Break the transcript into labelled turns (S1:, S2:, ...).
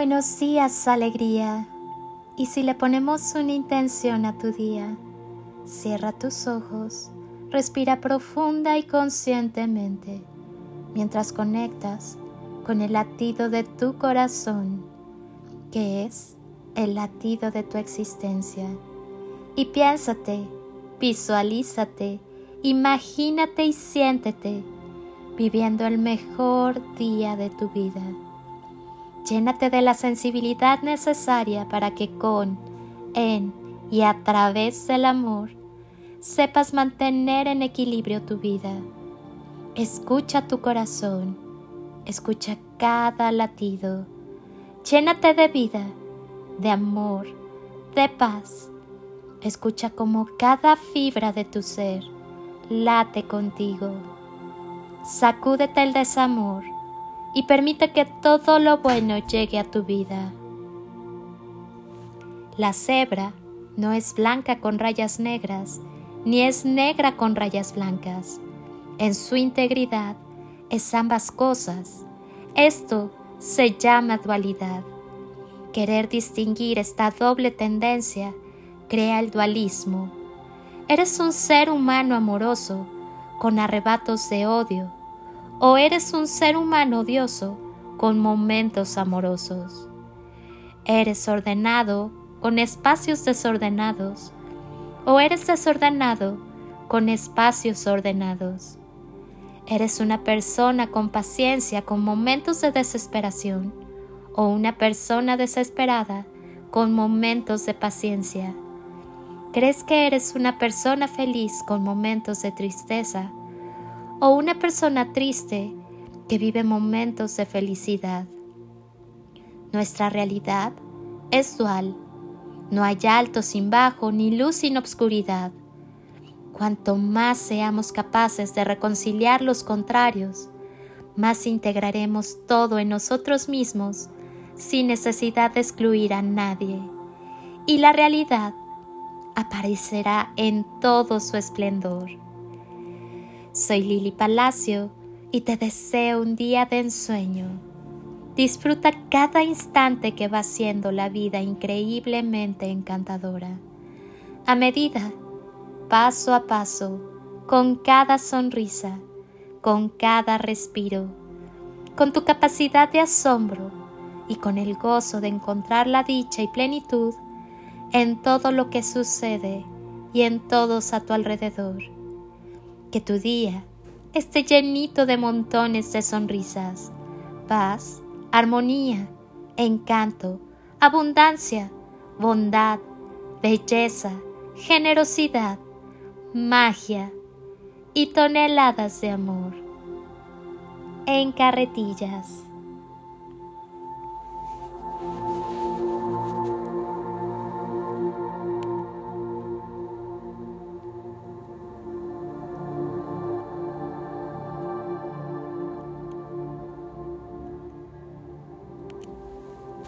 S1: Buenos días, alegría. Y si le ponemos una intención a tu día, cierra tus ojos, respira profunda y conscientemente mientras conectas con el latido de tu corazón, que es el latido de tu existencia. Y piénsate, visualízate, imagínate y siéntete viviendo el mejor día de tu vida. Llénate de la sensibilidad necesaria para que con, en y a través del amor sepas mantener en equilibrio tu vida. Escucha tu corazón, escucha cada latido. Llénate de vida, de amor, de paz. Escucha como cada fibra de tu ser late contigo. Sacúdete el desamor y permite que todo lo bueno llegue a tu vida. La cebra no es blanca con rayas negras, ni es negra con rayas blancas. En su integridad es ambas cosas. Esto se llama dualidad. Querer distinguir esta doble tendencia crea el dualismo. Eres un ser humano amoroso con arrebatos de odio o eres un ser humano odioso con momentos amorosos. Eres ordenado con espacios desordenados o eres desordenado con espacios ordenados. Eres una persona con paciencia con momentos de desesperación o una persona desesperada con momentos de paciencia. ¿Crees que eres una persona feliz con momentos de tristeza o una persona triste que vive momentos de felicidad. Nuestra realidad es dual. No hay alto sin bajo, ni luz sin obscuridad. Cuanto más seamos capaces de reconciliar los contrarios, más integraremos todo en nosotros mismos sin necesidad de excluir a nadie. Y la realidad aparecerá en todo su esplendor. Soy Lili Palacio y te deseo un día de ensueño. Disfruta cada instante que va siendo la vida increíblemente encantadora. A medida, paso a paso, con cada sonrisa, con cada respiro, con tu capacidad de asombro y con el gozo de encontrar la dicha y plenitud en todo lo que sucede y en todos a tu alrededor que tu día esté llenito de montones de sonrisas, paz, armonía, encanto, abundancia, bondad, belleza, generosidad, magia y toneladas de amor. En carretillas.